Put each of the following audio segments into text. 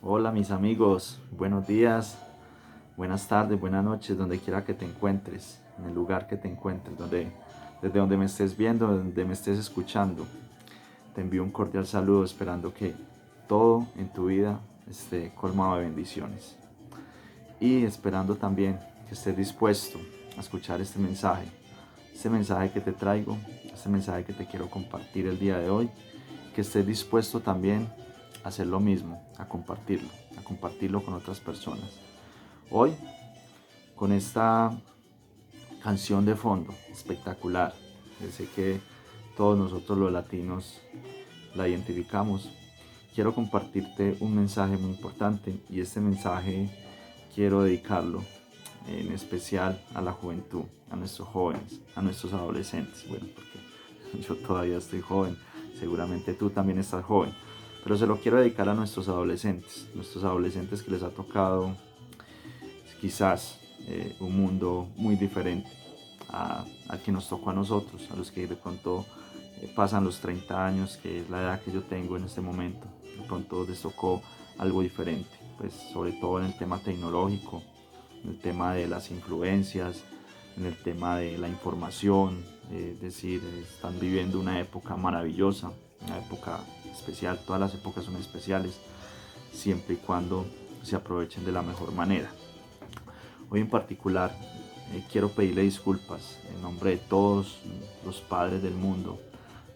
Hola mis amigos, buenos días, buenas tardes, buenas noches, donde quiera que te encuentres, en el lugar que te encuentres, desde donde me estés viendo, donde me estés escuchando. Te envío un cordial saludo esperando que todo en tu vida esté colmado de bendiciones. Y esperando también que estés dispuesto a escuchar este mensaje, este mensaje que te traigo, este mensaje que te quiero compartir el día de hoy, que estés dispuesto también hacer lo mismo, a compartirlo, a compartirlo con otras personas. Hoy, con esta canción de fondo espectacular, sé que todos nosotros los latinos la identificamos, quiero compartirte un mensaje muy importante y este mensaje quiero dedicarlo en especial a la juventud, a nuestros jóvenes, a nuestros adolescentes. Bueno, porque yo todavía estoy joven, seguramente tú también estás joven pero se lo quiero dedicar a nuestros adolescentes, nuestros adolescentes que les ha tocado quizás eh, un mundo muy diferente al que nos tocó a nosotros, a los que de pronto eh, pasan los 30 años, que es la edad que yo tengo en este momento, de pronto les tocó algo diferente, pues sobre todo en el tema tecnológico, en el tema de las influencias, en el tema de la información, es decir, están viviendo una época maravillosa, una época especial, todas las épocas son especiales, siempre y cuando se aprovechen de la mejor manera. Hoy en particular eh, quiero pedirle disculpas en nombre de todos los padres del mundo,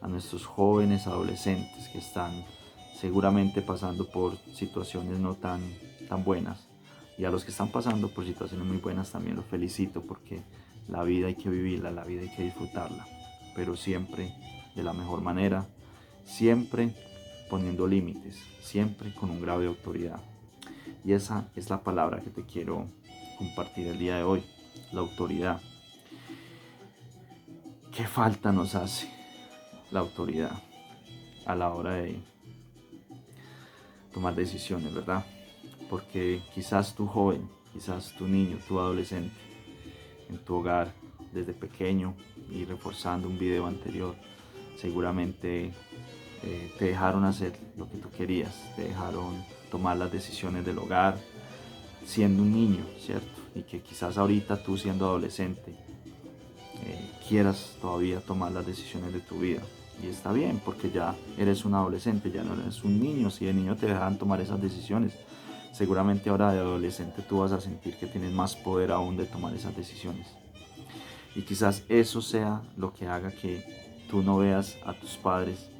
a nuestros jóvenes adolescentes que están seguramente pasando por situaciones no tan, tan buenas y a los que están pasando por situaciones muy buenas también los felicito porque la vida hay que vivirla, la vida hay que disfrutarla, pero siempre de la mejor manera, siempre poniendo límites, siempre con un grado de autoridad. Y esa es la palabra que te quiero compartir el día de hoy, la autoridad. ¿Qué falta nos hace la autoridad a la hora de tomar decisiones, verdad? Porque quizás tu joven, quizás tu niño, tu adolescente, en tu hogar desde pequeño y reforzando un video anterior, seguramente eh, te dejaron hacer lo que tú querías, te dejaron tomar las decisiones del hogar, siendo un niño, ¿cierto? Y que quizás ahorita tú siendo adolescente eh, quieras todavía tomar las decisiones de tu vida. Y está bien, porque ya eres un adolescente, ya no eres un niño. Si de niño te dejan tomar esas decisiones, seguramente ahora de adolescente tú vas a sentir que tienes más poder aún de tomar esas decisiones. Y quizás eso sea lo que haga que tú no veas a tus padres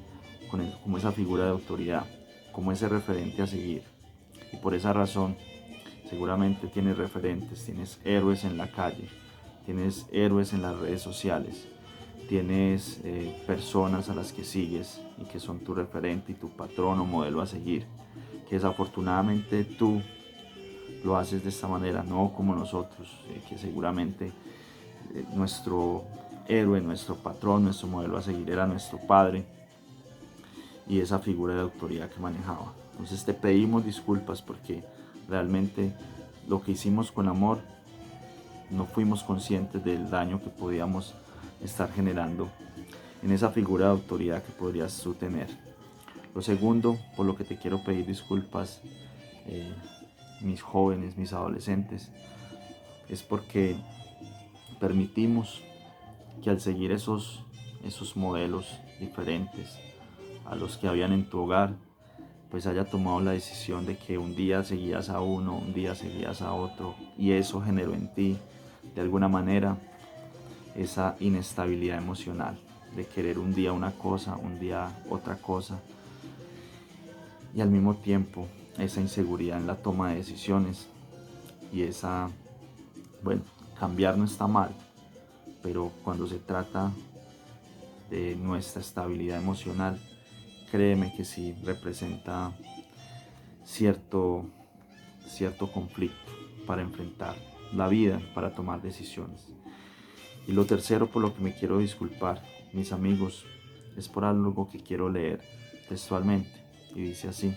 como esa figura de autoridad, como ese referente a seguir. Y por esa razón, seguramente tienes referentes, tienes héroes en la calle, tienes héroes en las redes sociales, tienes eh, personas a las que sigues y que son tu referente y tu patrón o modelo a seguir, que desafortunadamente tú lo haces de esta manera, no como nosotros, eh, que seguramente eh, nuestro héroe, nuestro patrón, nuestro modelo a seguir era nuestro padre y esa figura de autoridad que manejaba. Entonces te pedimos disculpas porque realmente lo que hicimos con amor no fuimos conscientes del daño que podíamos estar generando en esa figura de autoridad que podrías tú tener. Lo segundo, por lo que te quiero pedir disculpas, eh, mis jóvenes, mis adolescentes, es porque permitimos que al seguir esos, esos modelos diferentes, a los que habían en tu hogar, pues haya tomado la decisión de que un día seguías a uno, un día seguías a otro, y eso generó en ti, de alguna manera, esa inestabilidad emocional, de querer un día una cosa, un día otra cosa, y al mismo tiempo esa inseguridad en la toma de decisiones y esa, bueno, cambiar no está mal, pero cuando se trata de nuestra estabilidad emocional, créeme que sí representa cierto, cierto conflicto para enfrentar la vida, para tomar decisiones. Y lo tercero por lo que me quiero disculpar, mis amigos, es por algo que quiero leer textualmente. Y dice así,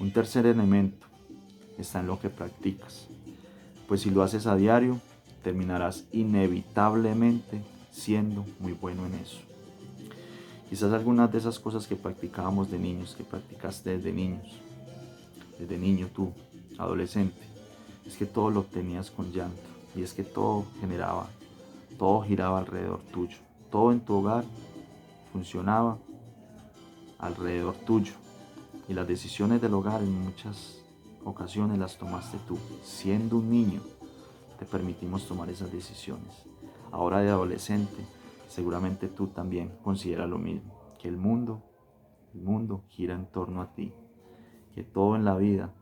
un tercer elemento está en lo que practicas, pues si lo haces a diario, terminarás inevitablemente siendo muy bueno en eso. Quizás algunas de esas cosas que practicábamos de niños, que practicaste desde niños, desde niño tú, adolescente, es que todo lo obtenías con llanto y es que todo generaba, todo giraba alrededor tuyo, todo en tu hogar funcionaba alrededor tuyo y las decisiones del hogar en muchas ocasiones las tomaste tú. Siendo un niño, te permitimos tomar esas decisiones. Ahora de adolescente, seguramente tú también consideras lo mismo, que el mundo, el mundo gira en torno a ti, que todo en la vida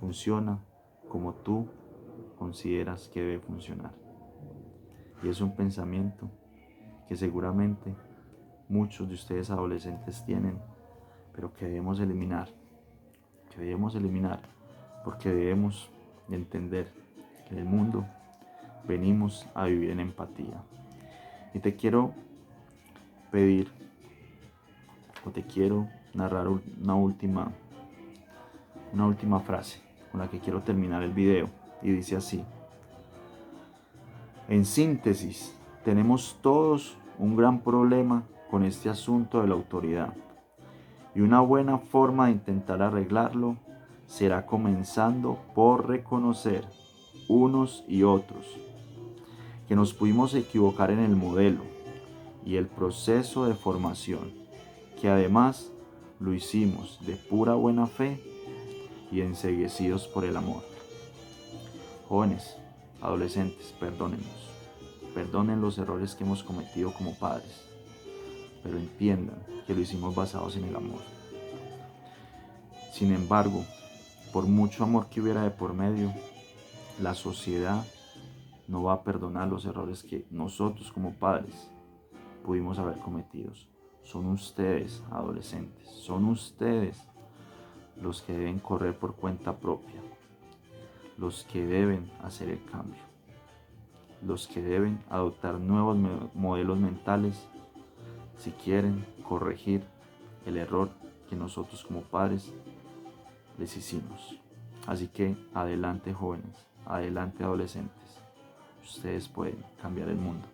funciona como tú consideras que debe funcionar. Y es un pensamiento que seguramente muchos de ustedes adolescentes tienen, pero que debemos eliminar, que debemos eliminar, porque debemos entender que el mundo venimos a vivir en empatía. Y te quiero pedir, o te quiero narrar una última, una última frase con la que quiero terminar el video. Y dice así. En síntesis, tenemos todos un gran problema con este asunto de la autoridad. Y una buena forma de intentar arreglarlo será comenzando por reconocer unos y otros que nos pudimos equivocar en el modelo y el proceso de formación, que además lo hicimos de pura buena fe y enseguecidos por el amor. Jóvenes, adolescentes, perdónennos, perdonen los errores que hemos cometido como padres, pero entiendan que lo hicimos basados en el amor. Sin embargo, por mucho amor que hubiera de por medio, la sociedad no va a perdonar los errores que nosotros como padres pudimos haber cometido. Son ustedes, adolescentes, son ustedes los que deben correr por cuenta propia, los que deben hacer el cambio, los que deben adoptar nuevos modelos mentales si quieren corregir el error que nosotros como padres les hicimos. Así que adelante jóvenes, adelante adolescentes. Ustedes pueden cambiar el mundo.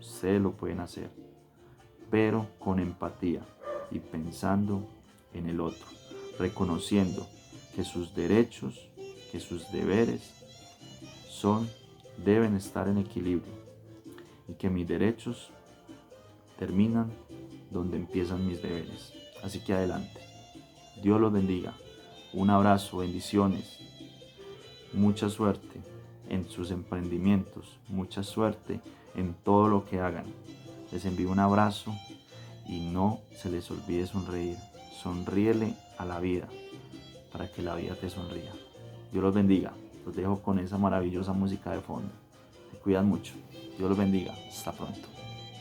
Ustedes lo pueden hacer. Pero con empatía y pensando en el otro. Reconociendo que sus derechos, que sus deberes son, deben estar en equilibrio. Y que mis derechos terminan donde empiezan mis deberes. Así que adelante. Dios los bendiga. Un abrazo, bendiciones, mucha suerte en sus emprendimientos, mucha suerte en todo lo que hagan. Les envío un abrazo y no se les olvide sonreír. Sonríele a la vida para que la vida te sonría. Dios los bendiga. Los dejo con esa maravillosa música de fondo. Se cuidan mucho. Dios los bendiga. Hasta pronto.